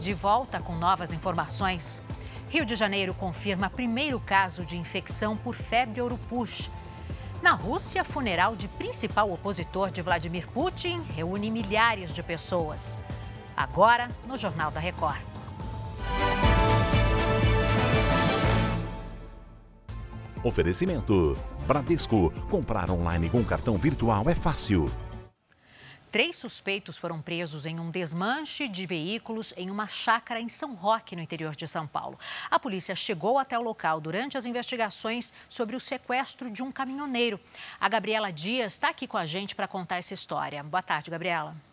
De volta com novas informações. Rio de Janeiro confirma primeiro caso de infecção por febre ouro-push. Na Rússia, funeral de principal opositor de Vladimir Putin reúne milhares de pessoas. Agora, no Jornal da Record. Oferecimento: Bradesco. Comprar online com cartão virtual é fácil. Três suspeitos foram presos em um desmanche de veículos em uma chácara em São Roque, no interior de São Paulo. A polícia chegou até o local durante as investigações sobre o sequestro de um caminhoneiro. A Gabriela Dias está aqui com a gente para contar essa história. Boa tarde, Gabriela.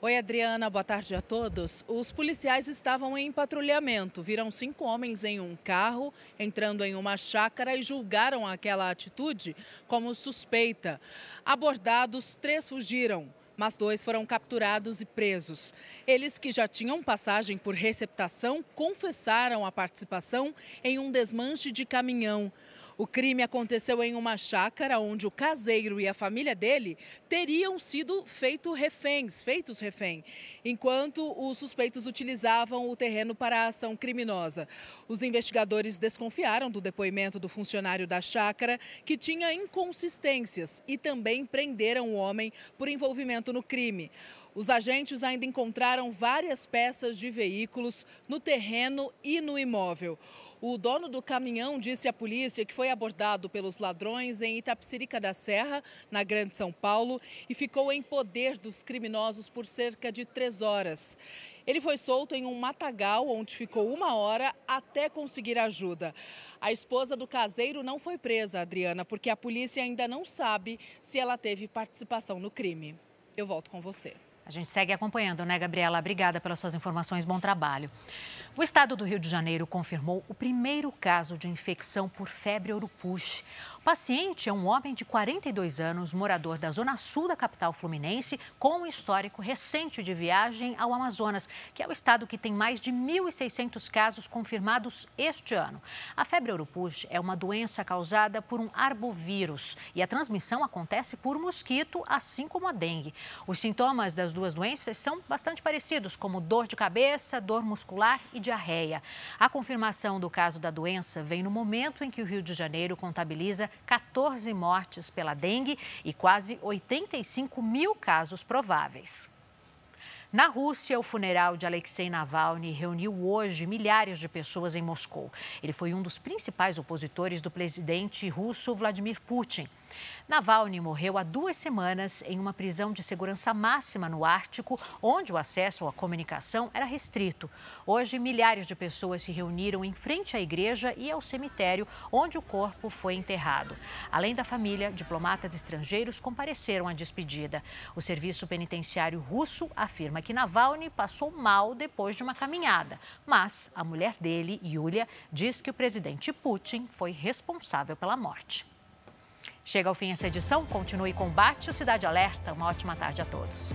Oi, Adriana, boa tarde a todos. Os policiais estavam em patrulhamento. Viram cinco homens em um carro entrando em uma chácara e julgaram aquela atitude como suspeita. Abordados, três fugiram mas dois foram capturados e presos. Eles, que já tinham passagem por receptação, confessaram a participação em um desmanche de caminhão. O crime aconteceu em uma chácara onde o caseiro e a família dele teriam sido feito reféns, feitos refém, enquanto os suspeitos utilizavam o terreno para a ação criminosa. Os investigadores desconfiaram do depoimento do funcionário da chácara, que tinha inconsistências, e também prenderam o homem por envolvimento no crime. Os agentes ainda encontraram várias peças de veículos no terreno e no imóvel. O dono do caminhão disse à polícia que foi abordado pelos ladrões em Itapsirica da Serra, na Grande São Paulo, e ficou em poder dos criminosos por cerca de três horas. Ele foi solto em um matagal, onde ficou uma hora até conseguir ajuda. A esposa do caseiro não foi presa, Adriana, porque a polícia ainda não sabe se ela teve participação no crime. Eu volto com você. A gente segue acompanhando, né, Gabriela? Obrigada pelas suas informações. Bom trabalho. O estado do Rio de Janeiro confirmou o primeiro caso de infecção por febre ouro-push paciente é um homem de 42 anos, morador da zona sul da capital fluminense, com um histórico recente de viagem ao Amazonas, que é o estado que tem mais de 1.600 casos confirmados este ano. A febre ouro-push é uma doença causada por um arbovírus e a transmissão acontece por mosquito, assim como a dengue. Os sintomas das duas doenças são bastante parecidos, como dor de cabeça, dor muscular e diarreia. A confirmação do caso da doença vem no momento em que o Rio de Janeiro contabiliza 14 mortes pela dengue e quase 85 mil casos prováveis. Na Rússia, o funeral de Alexei Navalny reuniu hoje milhares de pessoas em Moscou. Ele foi um dos principais opositores do presidente russo Vladimir Putin. Navalny morreu há duas semanas em uma prisão de segurança máxima no Ártico, onde o acesso à comunicação era restrito. Hoje, milhares de pessoas se reuniram em frente à igreja e ao cemitério, onde o corpo foi enterrado. Além da família, diplomatas estrangeiros compareceram à despedida. O serviço penitenciário russo afirma que Navalny passou mal depois de uma caminhada, mas a mulher dele, Yulia, diz que o presidente Putin foi responsável pela morte. Chega ao fim essa edição. Continue com o Bate o Cidade Alerta. Uma ótima tarde a todos.